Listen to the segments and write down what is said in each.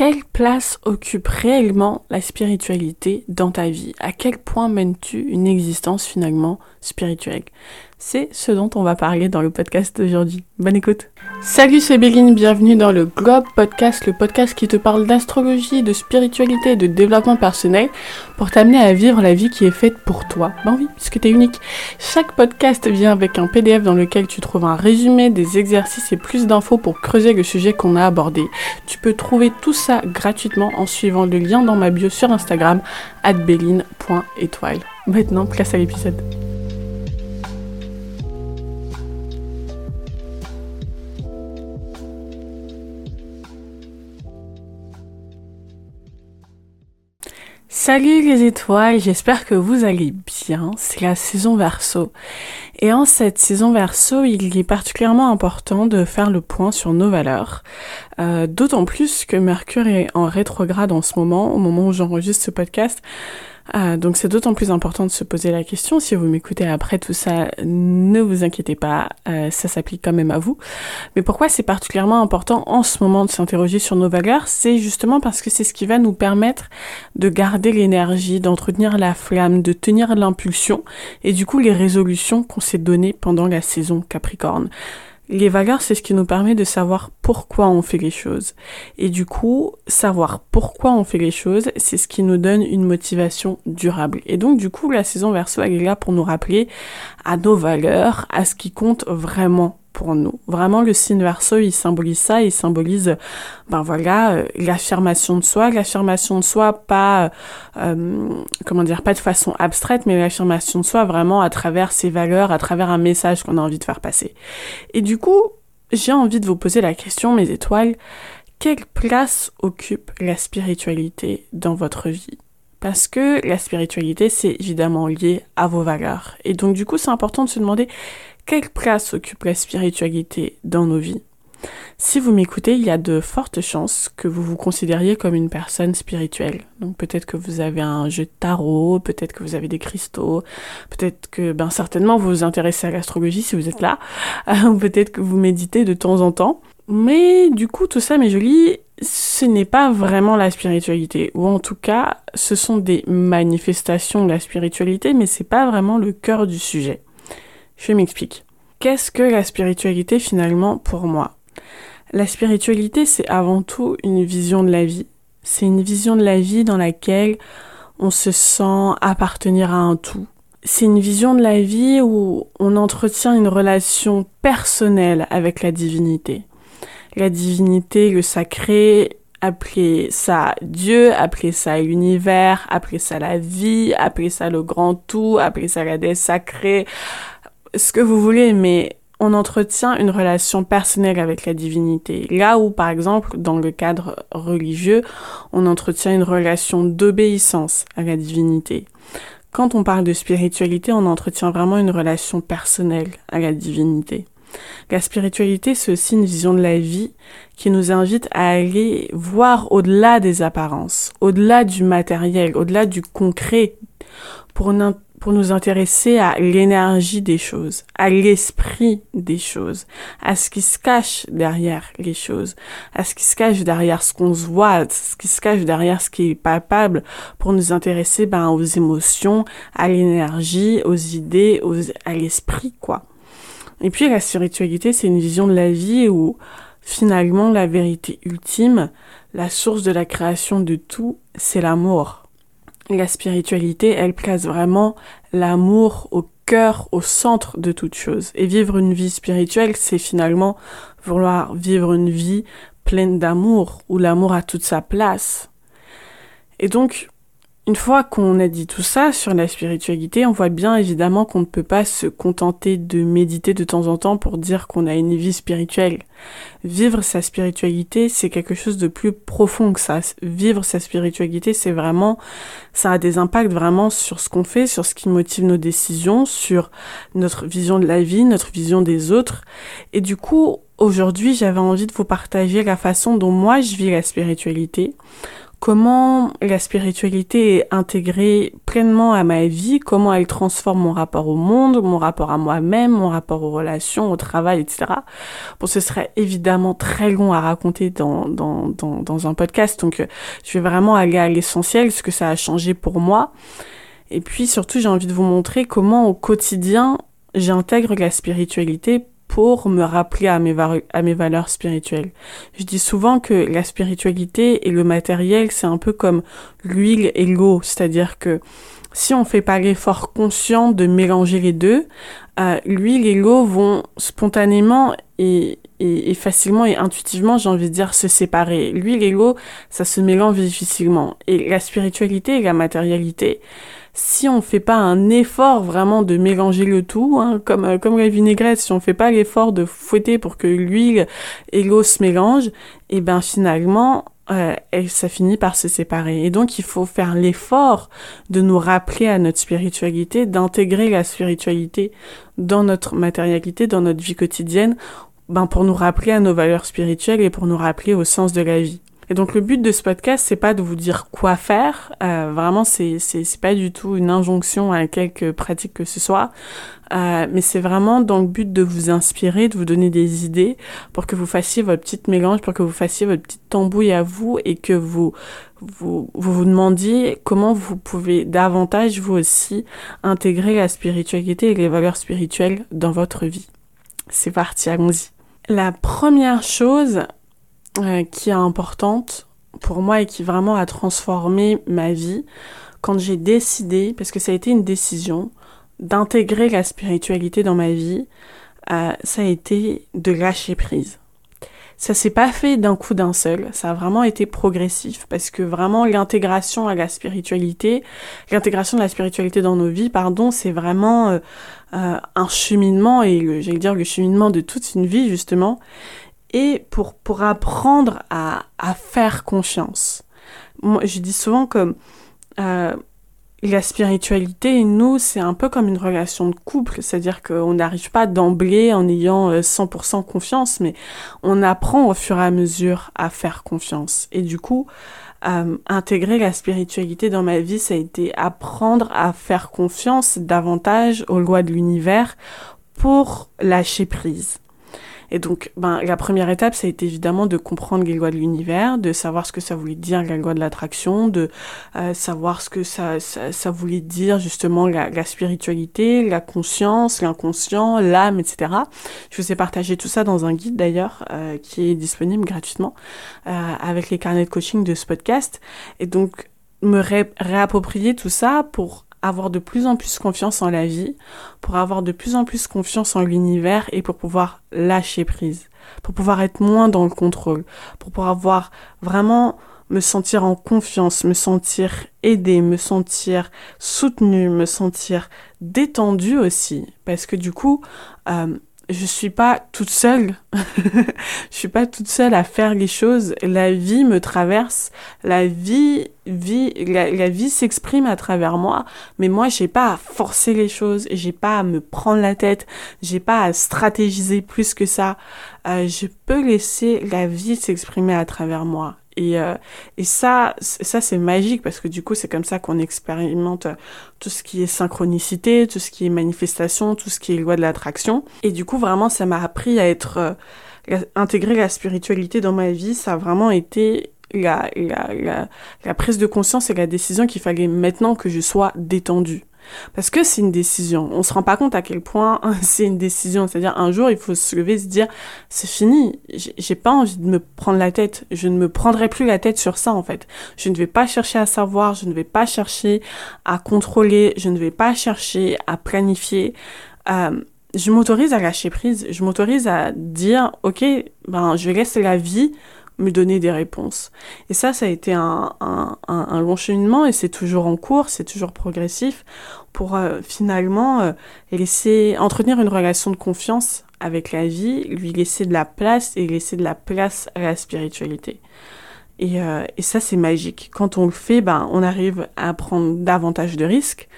Quelle place occupe réellement la spiritualité dans ta vie? À quel point mènes-tu une existence finalement spirituelle? C'est ce dont on va parler dans le podcast d'aujourd'hui. Bonne écoute. Salut, c'est Béline, bienvenue dans le Globe Podcast, le podcast qui te parle d'astrologie, de spiritualité et de développement personnel pour t'amener à vivre la vie qui est faite pour toi. Ben oui, puisque t'es unique. Chaque podcast vient avec un PDF dans lequel tu trouves un résumé, des exercices et plus d'infos pour creuser le sujet qu'on a abordé. Tu peux trouver tout ça gratuitement en suivant le lien dans ma bio sur Instagram, béline.étoile. Maintenant, place à l'épisode. Salut les étoiles, j'espère que vous allez bien. C'est la saison verso. Et en cette saison verso, il est particulièrement important de faire le point sur nos valeurs. Euh, d'autant plus que Mercure est en rétrograde en ce moment, au moment où j'enregistre ce podcast. Ah, donc c'est d'autant plus important de se poser la question. Si vous m'écoutez après tout ça, ne vous inquiétez pas, euh, ça s'applique quand même à vous. Mais pourquoi c'est particulièrement important en ce moment de s'interroger sur nos valeurs? C'est justement parce que c'est ce qui va nous permettre de garder l'énergie, d'entretenir la flamme, de tenir l'impulsion et du coup les résolutions qu'on s'est données pendant la saison Capricorne. Les valeurs, c'est ce qui nous permet de savoir pourquoi on fait les choses. Et du coup, savoir pourquoi on fait les choses, c'est ce qui nous donne une motivation durable. Et donc, du coup, la saison verso, elle est là pour nous rappeler à nos valeurs, à ce qui compte vraiment pour nous. Vraiment, le signe verso, il symbolise ça, il symbolise, ben voilà, euh, l'affirmation de soi, l'affirmation de soi pas, euh, comment dire, pas de façon abstraite, mais l'affirmation de soi vraiment à travers ses valeurs, à travers un message qu'on a envie de faire passer. Et du coup, j'ai envie de vous poser la question, mes étoiles, quelle place occupe la spiritualité dans votre vie? Parce que la spiritualité, c'est évidemment lié à vos valeurs. Et donc, du coup, c'est important de se demander quelle place occupe la spiritualité dans nos vies? Si vous m'écoutez, il y a de fortes chances que vous vous considériez comme une personne spirituelle. Donc peut-être que vous avez un jeu de tarot, peut-être que vous avez des cristaux, peut-être que, ben certainement, vous vous intéressez à l'astrologie si vous êtes là, peut-être que vous méditez de temps en temps. Mais du coup, tout ça, mes jolis, ce n'est pas vraiment la spiritualité, ou en tout cas, ce sont des manifestations de la spiritualité, mais c'est pas vraiment le cœur du sujet. Je m'explique. Qu'est-ce que la spiritualité finalement pour moi? La spiritualité, c'est avant tout une vision de la vie. C'est une vision de la vie dans laquelle on se sent appartenir à un tout. C'est une vision de la vie où on entretient une relation personnelle avec la divinité. La divinité, le sacré, appelez ça Dieu, appelez ça l'univers, appelez ça la vie, appelez ça le grand tout, appelez ça la déesse sacrée, ce que vous voulez, mais on entretient une relation personnelle avec la divinité. Là où, par exemple, dans le cadre religieux, on entretient une relation d'obéissance à la divinité. Quand on parle de spiritualité, on entretient vraiment une relation personnelle à la divinité. La spiritualité, c'est aussi une vision de la vie qui nous invite à aller voir au-delà des apparences, au-delà du matériel, au-delà du concret, pour, pour nous intéresser à l'énergie des choses, à l'esprit des choses, à ce qui se cache derrière les choses, à ce qui se cache derrière ce qu'on se voit, ce qui se cache derrière ce qui est palpable, pour nous intéresser ben, aux émotions, à l'énergie, aux idées, aux, à l'esprit, quoi. Et puis la spiritualité, c'est une vision de la vie où finalement la vérité ultime, la source de la création de tout, c'est l'amour la spiritualité, elle place vraiment l'amour au cœur, au centre de toute chose. Et vivre une vie spirituelle, c'est finalement vouloir vivre une vie pleine d'amour, où l'amour a toute sa place. Et donc, une fois qu'on a dit tout ça sur la spiritualité, on voit bien évidemment qu'on ne peut pas se contenter de méditer de temps en temps pour dire qu'on a une vie spirituelle. Vivre sa spiritualité, c'est quelque chose de plus profond que ça. Vivre sa spiritualité, c'est vraiment, ça a des impacts vraiment sur ce qu'on fait, sur ce qui motive nos décisions, sur notre vision de la vie, notre vision des autres. Et du coup, aujourd'hui, j'avais envie de vous partager la façon dont moi je vis la spiritualité comment la spiritualité est intégrée pleinement à ma vie, comment elle transforme mon rapport au monde, mon rapport à moi-même, mon rapport aux relations, au travail, etc. Bon, ce serait évidemment très long à raconter dans, dans, dans, dans un podcast, donc euh, je vais vraiment aller à l'essentiel, ce que ça a changé pour moi. Et puis surtout, j'ai envie de vous montrer comment au quotidien, j'intègre la spiritualité pour me rappeler à mes, valeurs spirituelles. Je dis souvent que la spiritualité et le matériel, c'est un peu comme l'huile et l'eau, c'est-à-dire que si on fait pas l'effort conscient de mélanger les deux, euh, l'huile et l'eau vont spontanément et, et, et, facilement et intuitivement, j'ai envie de dire, se séparer. L'huile et l'eau, ça se mélange difficilement. Et la spiritualité et la matérialité, si on fait pas un effort vraiment de mélanger le tout, hein, comme, euh, comme la vinaigrette, si on fait pas l'effort de fouetter pour que l'huile et l'eau se mélangent, et eh ben finalement, euh, ça finit par se séparer. Et donc, il faut faire l'effort de nous rappeler à notre spiritualité, d'intégrer la spiritualité dans notre matérialité, dans notre vie quotidienne, ben, pour nous rappeler à nos valeurs spirituelles et pour nous rappeler au sens de la vie. Et donc le but de ce podcast, c'est pas de vous dire quoi faire. Euh, vraiment, c'est c'est pas du tout une injonction à quelque pratique que ce soit. Euh, mais c'est vraiment dans le but de vous inspirer, de vous donner des idées pour que vous fassiez votre petite mélange, pour que vous fassiez votre petite tambouille à vous et que vous vous, vous vous demandiez comment vous pouvez davantage vous aussi intégrer la spiritualité et les valeurs spirituelles dans votre vie. C'est parti, allons-y. La première chose euh, qui est importante pour moi et qui vraiment a transformé ma vie quand j'ai décidé, parce que ça a été une décision, d'intégrer la spiritualité dans ma vie, euh, ça a été de lâcher prise. Ça s'est pas fait d'un coup d'un seul, ça a vraiment été progressif parce que vraiment l'intégration à la spiritualité, l'intégration de la spiritualité dans nos vies, pardon, c'est vraiment euh, un cheminement et j'allais dire le cheminement de toute une vie justement et pour, pour apprendre à, à faire confiance. Moi, je dis souvent que euh, la spiritualité, nous, c'est un peu comme une relation de couple, c'est-à-dire qu'on n'arrive pas d'emblée en ayant 100% euh, confiance, mais on apprend au fur et à mesure à faire confiance. Et du coup, euh, intégrer la spiritualité dans ma vie, ça a été apprendre à faire confiance davantage aux lois de l'univers pour lâcher prise. Et donc, ben, la première étape, ça a été évidemment de comprendre les lois de l'univers, de savoir ce que ça voulait dire la loi de l'attraction, de euh, savoir ce que ça, ça, ça, voulait dire justement la, la spiritualité, la conscience, l'inconscient, l'âme, etc. Je vous ai partagé tout ça dans un guide d'ailleurs euh, qui est disponible gratuitement euh, avec les carnets de coaching de ce podcast. Et donc, me réapproprier tout ça pour avoir de plus en plus confiance en la vie, pour avoir de plus en plus confiance en l'univers et pour pouvoir lâcher prise, pour pouvoir être moins dans le contrôle, pour pouvoir vraiment me sentir en confiance, me sentir aidé, me sentir soutenu, me sentir détendu aussi, parce que du coup, euh, je suis pas toute seule. je suis pas toute seule à faire les choses. La vie me traverse. La vie, vie, la, vie s'exprime à travers moi. Mais moi, j'ai pas à forcer les choses. J'ai pas à me prendre la tête. J'ai pas à stratégiser plus que ça. Euh, je peux laisser la vie s'exprimer à travers moi. Et, euh, et ça, ça c'est magique parce que du coup, c'est comme ça qu'on expérimente tout ce qui est synchronicité, tout ce qui est manifestation, tout ce qui est loi de l'attraction. Et du coup, vraiment, ça m'a appris à être euh, intégrer la spiritualité dans ma vie. Ça a vraiment été la, la, la, la prise de conscience et la décision qu'il fallait maintenant que je sois détendue. Parce que c'est une décision. On se rend pas compte à quel point c'est une décision. C'est-à-dire, un jour, il faut se lever et se dire, c'est fini. J'ai pas envie de me prendre la tête. Je ne me prendrai plus la tête sur ça, en fait. Je ne vais pas chercher à savoir. Je ne vais pas chercher à contrôler. Je ne vais pas chercher à planifier. Euh, je m'autorise à lâcher prise. Je m'autorise à dire, OK, ben, je laisser la vie me donner des réponses. Et ça, ça a été un, un, un, long cheminement et c'est toujours en cours, c'est toujours progressif pour euh, finalement euh, laisser entretenir une relation de confiance avec la vie, lui laisser de la place et laisser de la place à la spiritualité. Et, euh, et ça, c'est magique. Quand on le fait, ben, on arrive à prendre davantage de risques.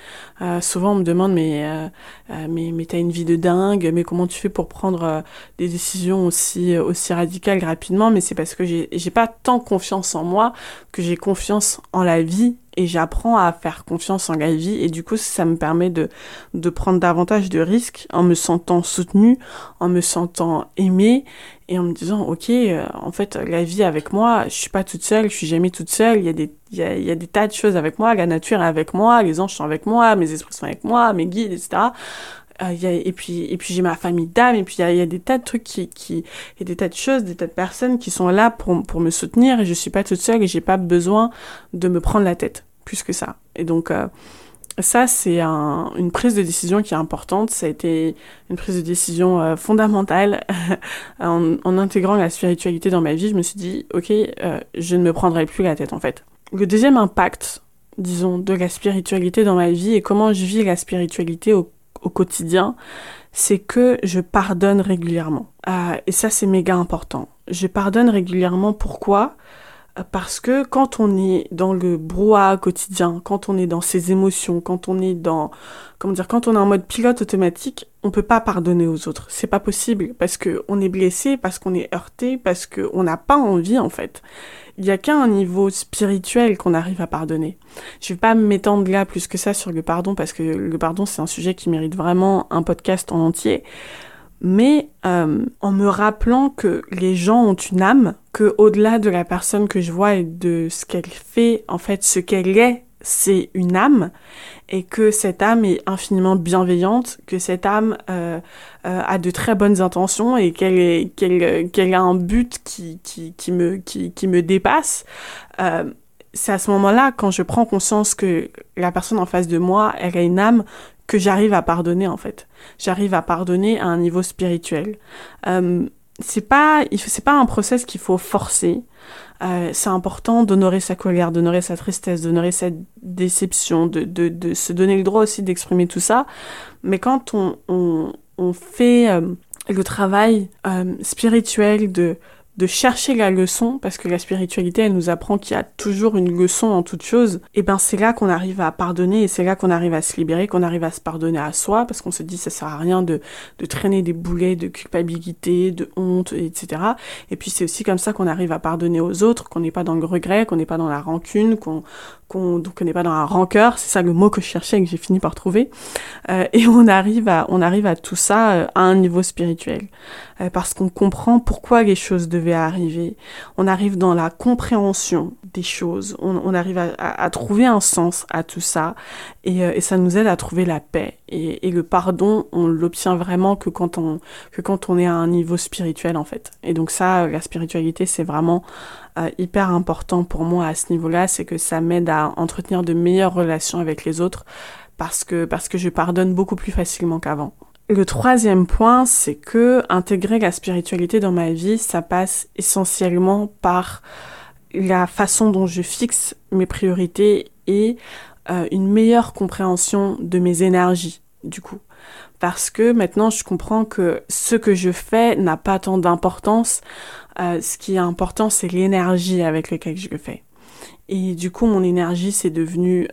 Euh, souvent, on me demande, mais, euh, euh mais, mais t'as une vie de dingue, mais comment tu fais pour prendre euh, des décisions aussi, aussi radicales rapidement? Mais c'est parce que j'ai, j'ai pas tant confiance en moi que j'ai confiance en la vie et j'apprends à faire confiance en la vie. Et du coup ça me permet de, de prendre davantage de risques en me sentant soutenue, en me sentant aimée et en me disant ok euh, en fait la vie avec moi je suis pas toute seule je suis jamais toute seule il y a des il y a, y a des tas de choses avec moi. La nature est avec moi. Les anges sont avec moi. Mes esprits sont avec moi. Mes guides etc euh, y a, et puis et puis j'ai ma famille d'âme. Et puis il y a, y a, des tas de trucs qui qui a des tas de choses des tas de personnes qui sont là pour pour me soutenir. Et je suis pas toute seule et j'ai pas besoin de me prendre la tête plus que ça. Et donc euh, ça, c'est un, une prise de décision qui est importante. Ça a été une prise de décision euh, fondamentale. En, en, intégrant la spiritualité dans ma vie. Je me suis dit, ok, euh, je ne me prendrai plus la tête en fait. Le deuxième impact, disons, de la spiritualité dans ma vie et comment je vis la spiritualité au, quotidien, c'est que je pardonne régulièrement. Euh, et ça, c'est méga important. Je pardonne régulièrement. Pourquoi? Parce que quand on est dans le brouhaha quotidien, quand on est dans ses émotions, quand on est dans, comment dire, quand on est en mode pilote automatique, on peut pas pardonner aux autres. C'est pas possible parce que on est blessé, parce qu'on est heurté, parce que on n'a pas envie en fait. Il y a qu'à un niveau spirituel qu'on arrive à pardonner. Je vais pas m'étendre là plus que ça sur le pardon parce que le pardon c'est un sujet qui mérite vraiment un podcast en entier mais euh, en me rappelant que les gens ont une âme, que au-delà de la personne que je vois et de ce qu'elle fait, en fait, ce qu'elle est, c'est une âme, et que cette âme est infiniment bienveillante, que cette âme euh, euh, a de très bonnes intentions et qu'elle qu'elle a un but qui qui qui me qui qui me dépasse. Euh, c'est à ce moment-là, quand je prends conscience que la personne en face de moi, elle a une âme, que j'arrive à pardonner en fait. J'arrive à pardonner à un niveau spirituel. Euh, c'est pas, c'est pas un process qu'il faut forcer. Euh, c'est important d'honorer sa colère, d'honorer sa tristesse, d'honorer cette déception, de, de, de, se donner le droit aussi d'exprimer tout ça. Mais quand on, on, on fait euh, le travail euh, spirituel de de chercher la leçon, parce que la spiritualité, elle nous apprend qu'il y a toujours une leçon en toute chose, et ben c'est là qu'on arrive à pardonner, et c'est là qu'on arrive à se libérer, qu'on arrive à se pardonner à soi, parce qu'on se dit ça sert à rien de, de traîner des boulets de culpabilité, de honte, etc. Et puis c'est aussi comme ça qu'on arrive à pardonner aux autres, qu'on n'est pas dans le regret, qu'on n'est pas dans la rancune, qu'on qu'on n'est pas dans la rancœur, c'est ça le mot que je cherchais et que j'ai fini par trouver. Euh, et on arrive à on arrive à tout ça euh, à un niveau spirituel, euh, parce qu'on comprend pourquoi les choses devaient arriver. On arrive dans la compréhension des choses. On, on arrive à, trouver un sens à tout ça, et, et, ça nous aide à trouver la paix. Et, et le pardon, on l'obtient vraiment que quand on que quand on est à un niveau spirituel en fait. Et donc ça, la spiritualité, c'est vraiment euh, hyper important pour moi à ce niveau-là, c'est que ça m'aide à entretenir de meilleures relations avec les autres parce que, parce que je pardonne beaucoup plus facilement qu'avant. Le troisième point, c'est que intégrer la spiritualité dans ma vie, ça passe essentiellement par la façon dont je fixe mes priorités et euh, une meilleure compréhension de mes énergies, du coup. Parce que maintenant, je comprends que ce que je fais n'a pas tant d'importance euh, ce qui est important, c'est l'énergie avec laquelle je le fais. Et du coup, mon énergie, c'est devenu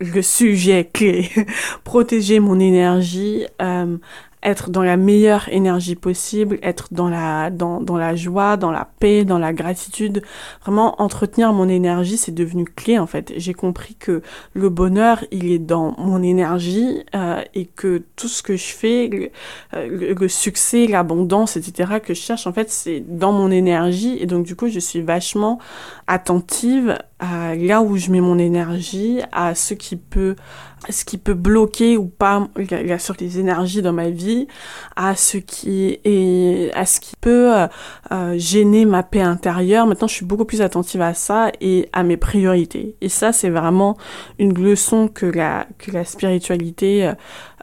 le sujet clé. Protéger mon énergie, euh, être dans la meilleure énergie possible, être dans la, dans, dans la joie, dans la paix, dans la gratitude. Vraiment, entretenir mon énergie, c'est devenu clé en fait. J'ai compris que le bonheur, il est dans mon énergie euh, et que tout ce que je fais, le, euh, le, le succès, l'abondance, etc., que je cherche, en fait, c'est dans mon énergie. Et donc, du coup, je suis vachement attentive à là où je mets mon énergie, à ce qui peut ce qui peut bloquer ou pas la, sur les énergies dans ma vie, à ce qui est à ce qui peut euh, euh, gêner ma paix intérieure. Maintenant, je suis beaucoup plus attentive à ça et à mes priorités. Et ça, c'est vraiment une leçon que la que la spiritualité euh,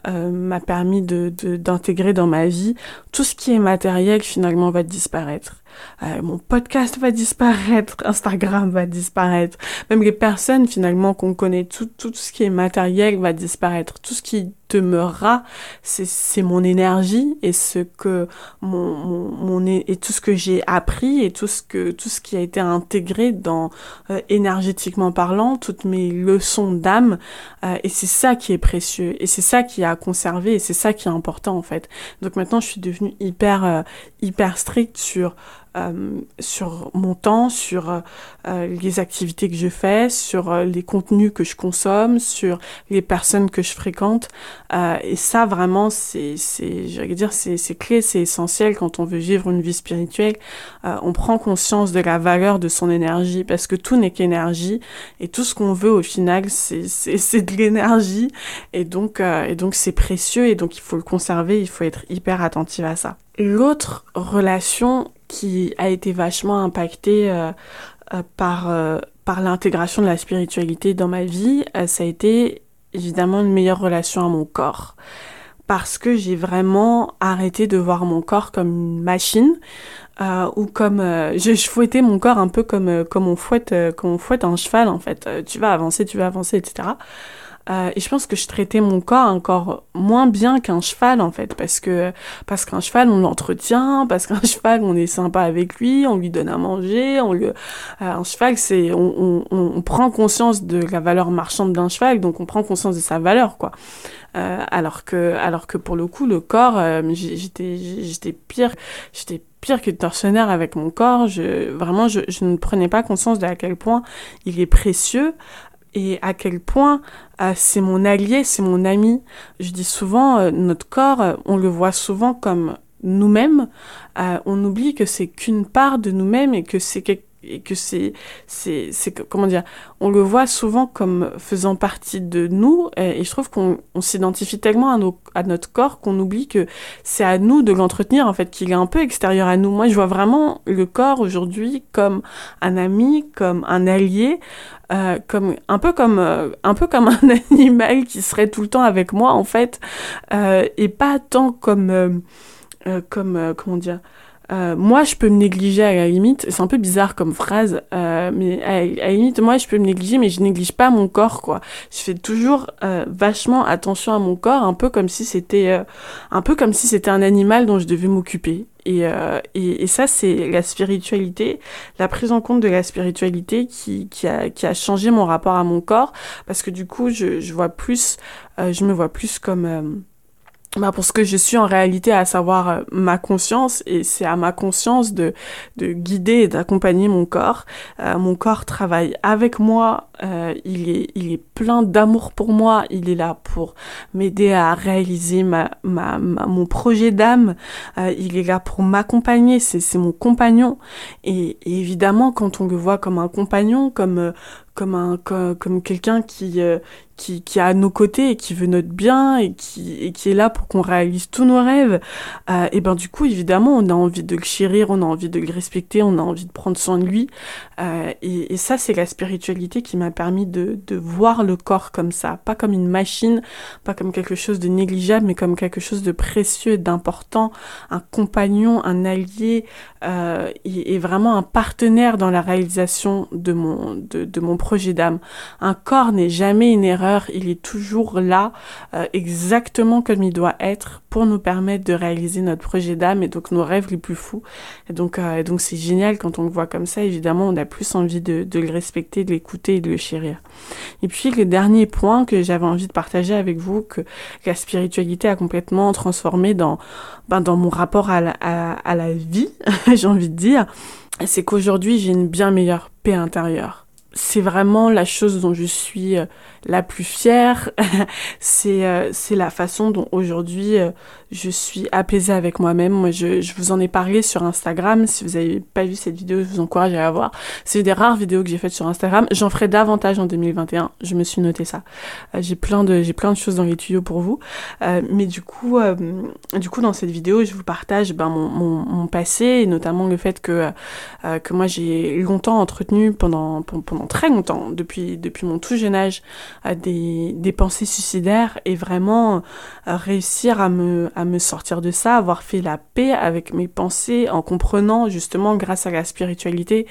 euh m'a permis de d'intégrer dans ma vie. Tout ce qui est matériel finalement va disparaître. Euh, mon podcast va disparaître, Instagram va disparaître, même les personnes finalement qu'on connaît, tout, tout ce qui est matériel va disparaître, tout ce qui demeurera, c'est mon énergie et ce que mon, mon, mon, et tout ce que j'ai appris et tout ce que tout ce qui a été intégré dans euh, énergétiquement parlant, toutes mes leçons d'âme euh, et c'est ça qui est précieux et c'est ça qui a conservé et c'est ça qui est important en fait. Donc maintenant je suis devenue hyper hyper stricte sur euh, sur mon temps, sur euh, les activités que je fais, sur euh, les contenus que je consomme, sur les personnes que je fréquente. et ça, vraiment, c'est, je dire, c'est, clé, c'est essentiel quand on veut vivre une vie spirituelle. on prend conscience de la valeur de son énergie parce que tout n'est qu'énergie et tout ce qu'on veut au final, c'est, de l'énergie et donc c'est précieux et donc il faut le conserver, il faut être hyper attentif à ça. L'autre relation qui a été vachement impacté euh, euh, par, euh, par l'intégration de la spiritualité dans ma vie, ça a été évidemment une meilleure relation à mon corps. Parce que j'ai vraiment arrêté de voir mon corps comme une machine, ou comme je, je, mon corps un peu comme on fouette un cheval en fait. tu vas avancer, tu vas avancer, etc. Euh, et je pense que je traitais mon corps encore moins bien qu'un cheval en fait, parce que parce qu'un cheval on l'entretient, parce qu'un cheval on est sympa avec lui, on lui donne à manger, on euh, un cheval c'est on, on, prend conscience de la valeur marchande d'un cheval, donc on prend conscience de sa valeur quoi. Euh, alors que alors que pour le coup le corps, j'étais j'étais pire, j'étais pire que tortionnaire avec mon corps. Je, vraiment, je, ne prenais pas conscience de à quel point il est précieux et à quel point euh, c'est mon allié, c'est mon ami. Je dis souvent, euh, notre corps, euh, on le voit souvent comme nous-mêmes. on oublie que c'est qu'une part de nous-mêmes et que c'est et que c'est c'est comment dire on le voit souvent comme faisant partie de nous et, je trouve qu'on on, s'identifie tellement à, nos, à notre corps qu'on oublie que c'est à nous de l'entretenir en fait qu'il est un peu extérieur à nous. Moi je vois vraiment le corps aujourd'hui comme un ami comme un allié euh, comme un peu comme euh, un peu comme un animal qui serait tout le temps avec moi en fait euh, et pas tant comme comme comment dire euh, moi, je peux me négliger à la limite. C'est un peu bizarre comme phrase, euh, mais à, la limite, moi, je peux me négliger, mais je néglige pas mon corps, quoi. Je fais toujours euh, vachement attention à mon corps, un peu comme si c'était, euh, un peu comme si c'était un animal dont je devais m'occuper. Et, euh, et, et, ça, c'est la spiritualité, la prise en compte de la spiritualité qui, qui, a, qui a changé mon rapport à mon corps, parce que du coup, je, je vois plus, je me vois plus comme bah pour ce que je suis en réalité, à savoir euh, ma conscience, et c'est à ma conscience de, de guider et d'accompagner mon corps. Euh, mon corps travaille avec moi, euh, il, est, il est plein d'amour pour moi, il est là pour m'aider à réaliser ma, ma, mon projet d'âme, euh, il est là pour m'accompagner, c'est mon compagnon. Et, évidemment, quand on le voit comme un compagnon, comme comme un comme, comme quelqu'un qui euh, qui qui est à nos côtés et qui veut notre bien et qui et qui est là pour qu'on réalise tous nos rêves euh, et ben du coup évidemment on a envie de le chérir on a envie de le respecter on a envie de prendre soin de lui euh, et, et ça c'est la spiritualité qui m'a permis de de voir le corps comme ça pas comme une machine pas comme quelque chose de négligeable mais comme quelque chose de précieux d'important un compagnon un allié euh, et, et, vraiment un partenaire dans la réalisation de mon de, de mon projet d'âme. Un corps n'est jamais une erreur, il est toujours là, euh, exactement comme il doit être pour nous permettre de réaliser notre projet d'âme et donc nos rêves les plus fous. Et donc, euh, c'est génial quand on le voit comme ça. Évidemment, on a plus envie de, de le respecter, de l'écouter et de le chérir. Et puis le dernier point que j'avais envie de partager avec vous, que la spiritualité a complètement transformé dans, ben, dans mon rapport à la, à, à la vie, j'ai envie de dire, c'est qu'aujourd'hui j'ai une bien meilleure paix intérieure c'est vraiment la chose dont je suis euh, la plus fière. c'est euh, c'est la façon dont aujourd'hui euh, je suis apaisée avec moi-même. Moi, je, vous en ai parlé sur Instagram. Si vous n'avez pas vu cette vidéo, je vous encourage à la voir. C'est des rares vidéos que j'ai faites sur Instagram. J'en ferai davantage en 2021. Je me suis noté ça. J'ai plein de choses dans les tuyaux pour vous. Mais du coup, dans cette vidéo, je vous partage ben, mon, passé et notamment le fait que moi j'ai longtemps entretenu pendant très longtemps, depuis, depuis mon tout jeune âge, à des, des pensées suicidaires et vraiment réussir à me, à me sortir de ça, avoir fait la paix avec mes pensées en comprenant justement grâce à la spiritualité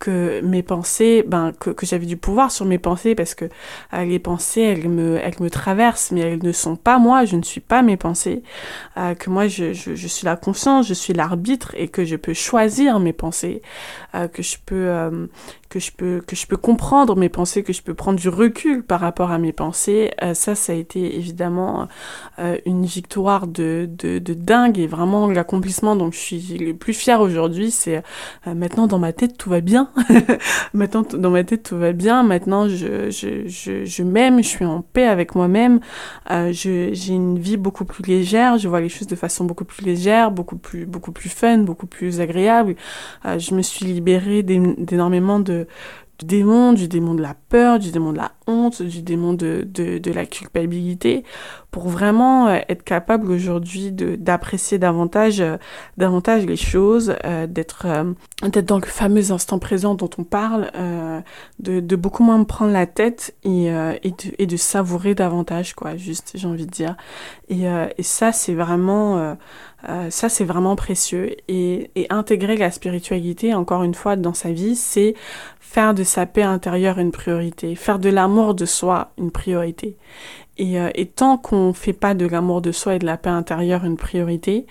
que mes pensées, ben, que, j'avais du pouvoir sur mes pensées parce que euh, les pensées, elles me, elles me traversent, mais elles ne sont pas moi, je ne suis pas mes pensées. Euh, que moi, je, je, suis la conscience, je suis l'arbitre et que je peux choisir mes pensées, euh, que je peux, euh, que je peux, que comprendre mes pensées, que je peux prendre du recul par rapport à mes pensées. Euh, ça, ça a été évidemment une victoire de, de, dingue et vraiment l'accomplissement dont je suis le plus fière aujourd'hui, c'est maintenant dans ma tête tout va bien. Maintenant, dans ma tête, tout va bien. Maintenant, je, je, je, je m'aime, je suis en paix avec moi-même. Euh, j'ai une vie beaucoup plus légère. Je vois les choses de façon beaucoup plus légère, beaucoup plus, beaucoup plus fun, beaucoup plus agréable. Euh, je me suis libérée d'énormément de, démon, du démon de la peur, du démon de la honte, du démon de, de, de la culpabilité, pour vraiment euh, être capable aujourd'hui d'apprécier davantage, euh, davantage les choses, euh, d'être d'être dans le fameux instant présent dont on parle, de, de beaucoup moins me prendre la tête et, et, de, et de savourer davantage, quoi, juste, j'ai envie de dire. Et, et ça, c'est vraiment... ça, c'est vraiment précieux. Et, et, intégrer la spiritualité, encore une fois, dans sa vie, c'est faire de sa paix intérieure une priorité, faire de l'amour de soi une priorité. Et, euh, et tant qu'on fait pas de l'amour de soi et de la paix intérieure une priorité,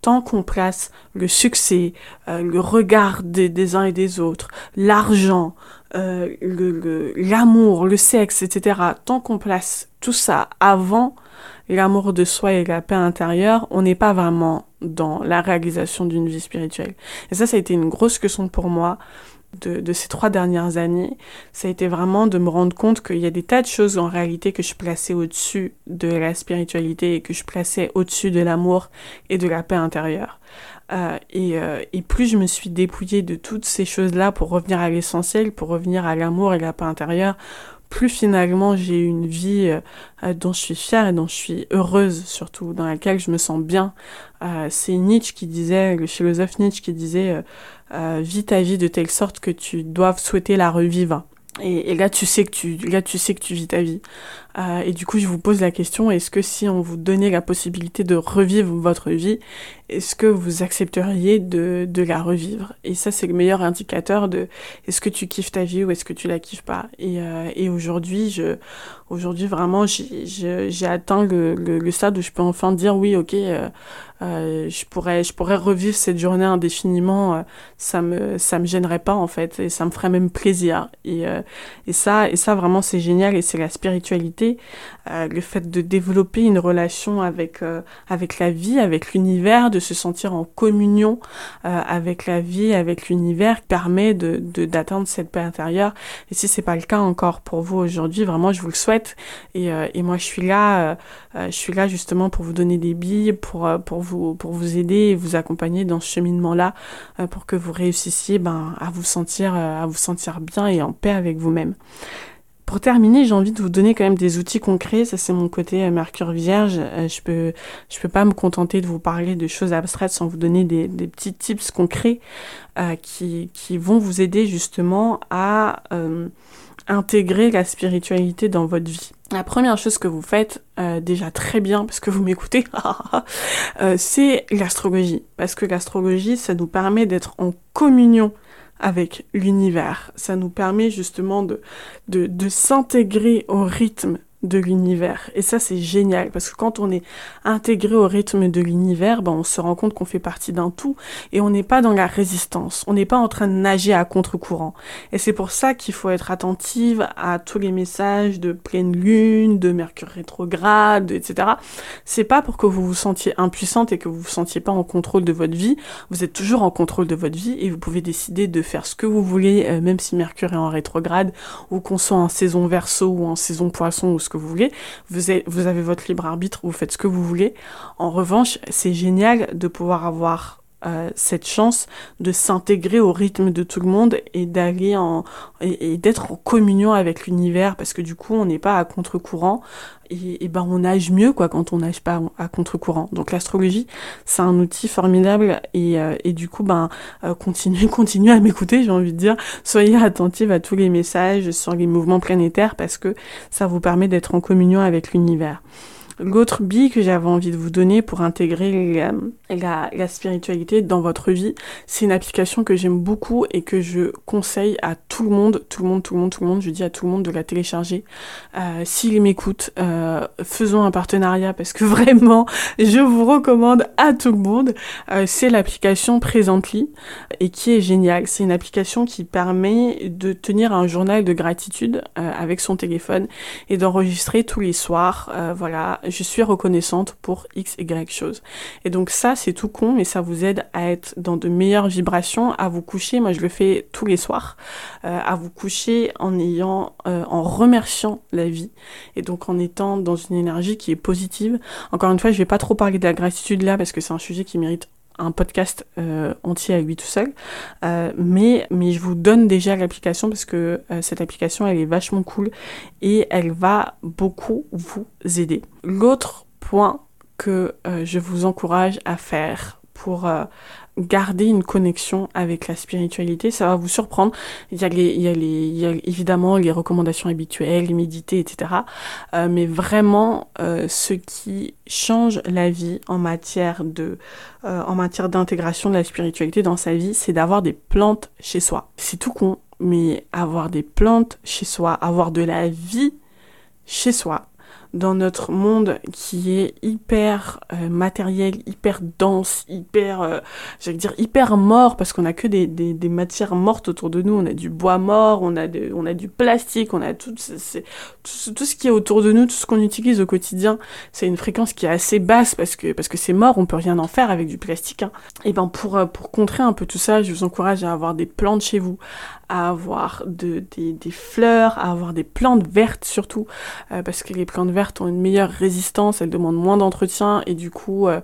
tant qu'on place le succès, euh, le regard des, des, uns et des autres, l'argent, euh, l'amour, le, le, sexe, etc., tant qu'on place tout ça avant l'amour de soi et la paix intérieure, on n'est pas vraiment dans la réalisation d'une vie spirituelle. Et ça, ça a été une grosse question pour moi de, de, ces trois dernières années, ça a été vraiment de me rendre compte qu'il y a des tas de choses en réalité que je plaçais au-dessus de la spiritualité et que je plaçais au-dessus de l'amour et de la paix intérieure. Euh, et, euh, et, plus je me suis dépouillée de toutes ces choses-là pour revenir à l'essentiel, pour revenir à l'amour et la paix intérieure, plus finalement j'ai une vie euh, dont je suis fière et dont je suis heureuse surtout, dans laquelle je me sens bien. Euh, c'est Nietzsche qui disait, le philosophe Nietzsche qui disait euh, vis ta vie de telle sorte que tu doives souhaiter la revivre. Et, et, là, tu sais que tu, là, tu sais que tu vis ta vie. Euh, et du coup, je vous pose la question est-ce que si on vous donnait la possibilité de revivre votre vie, est-ce que vous accepteriez de, de la revivre? Et ça, c'est le meilleur indicateur de est-ce que tu kiffes ta vie ou est-ce que tu la kiffes pas? Et, euh, et aujourd'hui, je, aujourd'hui vraiment, j'ai atteint le, le, le, stade où je peux enfin dire oui, ok, euh, euh, je pourrais, je pourrais revivre cette journée indéfiniment. Euh, ça me, ça me gênerait pas en fait, et ça me ferait même plaisir. Et, euh, et ça, et ça vraiment, c'est génial. Et c'est la spiritualité, le fait de développer une relation avec, avec la vie, avec l'univers, de se sentir en communion avec la vie, avec l'univers, permet de, d'atteindre cette paix intérieure. Et si c'est pas le cas encore pour vous aujourd'hui, vraiment, je vous le souhaite. Et, et moi, je suis là, je suis là justement pour vous donner des billes, pour, pour vous, pour vous aider et vous accompagner dans ce cheminement-là euh, pour que vous réussissiez ben, à, vous sentir, euh, à vous sentir bien et en paix avec vous-même. Pour terminer, j'ai envie de vous donner quand même des outils concrets. Ça, c'est mon côté euh, Mercure Vierge. Euh, je peux, je peux pas me contenter de vous parler de choses abstraites sans vous donner des, petits tips concrets euh, qui, vont vous aider justement à euh, intégrer la spiritualité dans votre vie. La première chose que vous faites, euh, déjà très bien parce que vous m'écoutez, euh, c'est l'astrologie. Parce que l'astrologie, ça nous permet d'être en communion avec l'univers. Ça nous permet justement de, de, de s'intégrer au rythme de l'univers. Et ça, c'est génial, parce que quand on est intégré au rythme de l'univers, ben, on se rend compte qu'on fait partie d'un tout, et on n'est pas dans la résistance, on n'est pas en train de nager à contre-courant. Et c'est pour ça qu'il faut être attentive à tous les messages de pleine lune, de mercure rétrograde, etc. C'est pas pour que vous vous sentiez impuissante et que vous vous sentiez pas en contrôle de votre vie, vous êtes toujours en contrôle de votre vie, et vous pouvez décider de faire ce que vous voulez, euh, même si mercure est en rétrograde, ou qu'on soit en saison verso ou en saison poisson, ou ce vous voulez. Vous avez, vous avez votre libre arbitre, vous faites ce que vous voulez. En revanche, c'est génial de pouvoir avoir euh, cette chance de s'intégrer au rythme de tout le monde et d'aller en et, d'être en communion avec l'univers parce que du coup on n'est pas à contre-courant et, ben on nage mieux quoi quand on nage pas à contre-courant. Donc l'astrologie c'est un outil formidable et, euh, et du coup ben euh, continuez continuez à m'écouter j'ai envie de dire soyez attentive à tous les messages sur les mouvements planétaires parce que ça vous permet d'être en communion avec l'univers. L'autre bille que j'avais envie de vous donner pour intégrer la, la, spiritualité dans votre vie, c'est une application que j'aime beaucoup et que je conseille à tout le monde, tout le monde, tout le monde, tout le monde, je dis à tout le monde de la télécharger. Euh, S'il m'écoute, euh, faisons un partenariat parce que vraiment, je vous recommande à tout le monde. Euh, c'est l'application Presently et qui est géniale. C'est une application qui permet de tenir un journal de gratitude euh, avec son téléphone et d'enregistrer tous les soirs, voilà, je suis reconnaissante pour X, Y chose. Et donc ça, c'est tout con, mais ça vous aide à être dans de meilleures vibrations, à vous coucher. Moi, je le fais tous les soirs, euh, à vous coucher en ayant, euh, en remerciant la vie, et donc en étant dans une énergie qui est positive. Encore une fois, je vais pas trop parler de la gratitude là parce que c'est un sujet qui mérite un podcast euh, entier à lui tout seul. Euh, mais, je vous donne déjà l'application parce que euh, cette application, elle est vachement cool et elle va beaucoup vous aider. L'autre point que je vous encourage à faire pour garder une connexion avec la spiritualité, ça va vous surprendre. Il y a, les, il y a, les, évidemment les recommandations habituelles, méditer, etc. Euh, mais vraiment, euh, ce qui change la vie en matière de, euh, en matière d'intégration de la spiritualité dans sa vie, c'est d'avoir des plantes chez soi. C'est tout con, mais avoir des plantes chez soi, avoir de la vie chez soi, dans notre monde qui est hyper euh, matériel, hyper dense, hyper, euh, j'allais dire hyper mort, parce qu'on a que des, des, des, matières mortes autour de nous. On a du bois mort, on a, de, on a du plastique, on a tout, c'est, tout, tout, ce qui est autour de nous, tout ce qu'on utilise au quotidien. C'est une fréquence qui est assez basse parce que parce que c'est mort, on peut rien en faire avec du plastique. Hein. Et ben pour euh, pour contrer un peu tout ça, je vous encourage à avoir des plantes chez vous, à avoir de, des, des fleurs, à avoir des plantes vertes surtout, euh, parce que les plantes vertes ont une meilleure résistance, elles demandent moins d'entretien et du coup, euh,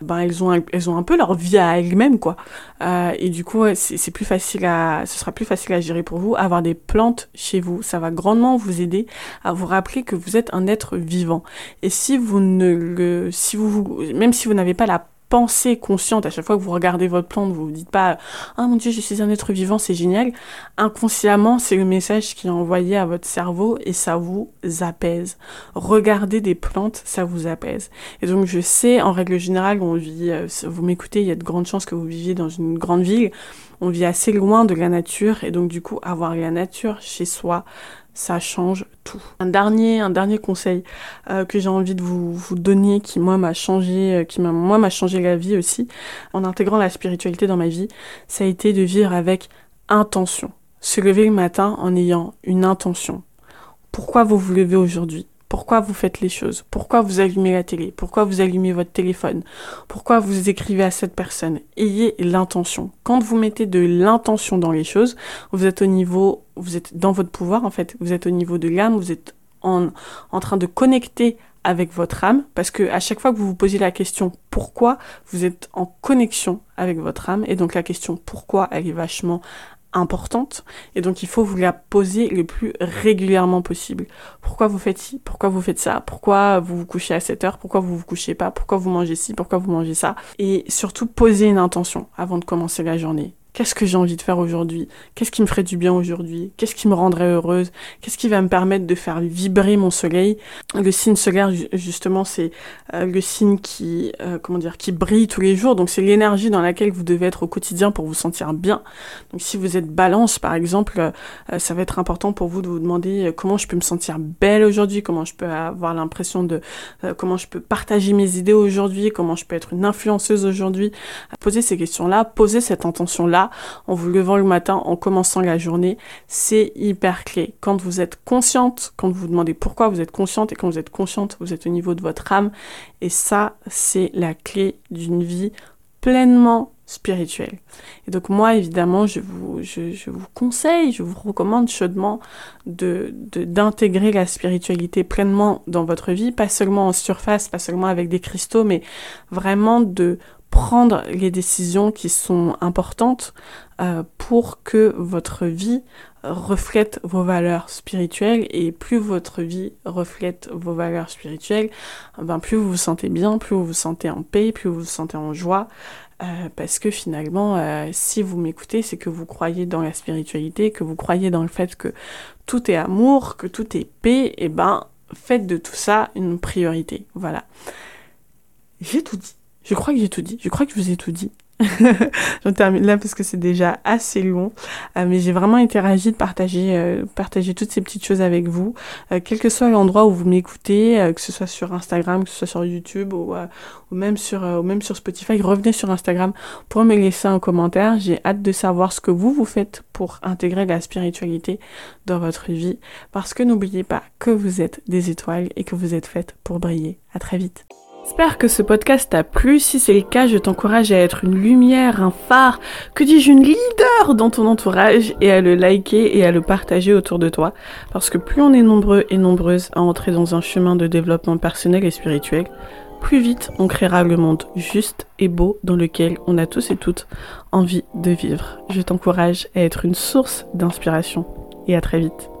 ben elles ont elles ont un peu leur vie à elles-mêmes quoi. Euh, et du coup, c'est plus facile à, ce sera plus facile à gérer pour vous. Avoir des plantes chez vous, ça va grandement vous aider à vous rappeler que vous êtes un être vivant. Et si vous ne le, si vous, même si vous n'avez pas la pensée consciente à chaque fois que vous regardez votre plante, vous vous dites pas "Ah mon dieu, je suis un être vivant, c'est génial." Inconsciemment, c'est le message qui est envoyé à votre cerveau et ça vous apaise. Regarder des plantes, ça vous apaise. Et donc je sais en règle générale, on vit euh, vous m'écoutez, il y a de grandes chances que vous viviez dans une grande ville. On vit assez loin de la nature et donc du coup avoir la nature chez soi, ça change tout. Un dernier, un dernier conseil euh, que j'ai envie de vous, donner, qui moi m'a changé, euh, qui m'a moi m'a changé la vie aussi, en intégrant la spiritualité dans ma vie, ça a été de vivre avec intention. Se lever le matin en ayant une intention. Pourquoi vous vous levez aujourd'hui? Pourquoi vous faites les choses, pourquoi vous allumez la télé, pourquoi vous allumez votre téléphone, pourquoi vous écrivez à cette personne? Ayez l'intention. Quand vous mettez de l'intention dans les choses, vous êtes au niveau, vous êtes dans votre pouvoir en fait, vous êtes au niveau de l'âme, vous êtes en, train de connecter avec votre âme, parce que à chaque fois que vous vous posez la question pourquoi, vous êtes en connexion avec votre âme, et donc la question pourquoi elle est vachement importante et donc il faut vous la poser le plus régulièrement possible. Pourquoi vous faites ci? Pourquoi vous faites ça? Pourquoi vous vous couchez à cette heure Pourquoi vous vous couchez pas? Pourquoi vous mangez ci? Pourquoi vous mangez ça? Et surtout poser une intention avant de commencer la journée. Qu'est-ce que j'ai envie de faire aujourd'hui? Qu'est-ce qui me ferait du bien aujourd'hui? Qu'est-ce qui me rendrait heureuse? Qu'est-ce qui va me permettre de faire vibrer mon soleil? Le signe solaire, justement, c'est euh, le signe qui, euh, comment dire, qui brille tous les jours. Donc, c'est l'énergie dans laquelle vous devez être au quotidien pour vous sentir bien. Donc, si vous êtes balance, par exemple, euh, ça va être important pour vous de vous demander comment je peux me sentir belle aujourd'hui, comment je peux avoir l'impression de, comment je peux partager mes idées aujourd'hui, comment je peux être une influenceuse aujourd'hui? Posez ces questions-là, posez cette intention-là en vous levant le matin, en commençant la journée, c'est hyper clé. Quand vous êtes consciente, quand vous vous demandez pourquoi vous êtes consciente, et quand vous êtes consciente, vous êtes au niveau de votre âme, et ça, c'est la clé d'une vie pleinement spirituelle. Et donc moi, évidemment, je vous, conseille, je vous recommande chaudement de d'intégrer la spiritualité pleinement dans votre vie, pas seulement en surface, pas seulement avec des cristaux, mais vraiment de prendre les décisions qui sont importantes euh, pour que votre vie reflète vos valeurs spirituelles et plus votre vie reflète vos valeurs spirituelles, ben plus vous vous sentez bien, plus vous vous sentez en paix, plus vous vous sentez en joie, euh, parce que finalement, euh, si vous m'écoutez, c'est que vous croyez dans la spiritualité, que vous croyez dans le fait que tout est amour, que tout est paix, et ben faites de tout ça une priorité. Voilà. J'ai tout dit. Je crois que j'ai tout dit. Je crois que je vous ai tout dit. je termine là parce que c'est déjà assez long. Euh, mais j'ai vraiment été ravie de partager, euh, partager toutes ces petites choses avec vous. Euh, quel que soit l'endroit où vous m'écoutez, que ce soit sur Instagram, que ce soit sur YouTube ou, ou même, sur, ou même sur Spotify, revenez sur Instagram pour me laisser un commentaire. J'ai hâte de savoir ce que vous vous faites pour intégrer la spiritualité dans votre vie. Parce que n'oubliez pas que vous êtes des étoiles et que vous êtes faites pour briller. À très vite. J'espère que ce podcast t'a plu. Si c'est le cas, je t'encourage à être une lumière, un phare, que dis-je, une leader dans ton entourage et à le liker et à le partager autour de toi. Parce que plus on est nombreux et nombreuses à entrer dans un chemin de développement personnel et spirituel, plus vite on créera le monde juste et beau dans lequel on a tous et toutes envie de vivre. Je t'encourage à être une source d'inspiration et à très vite.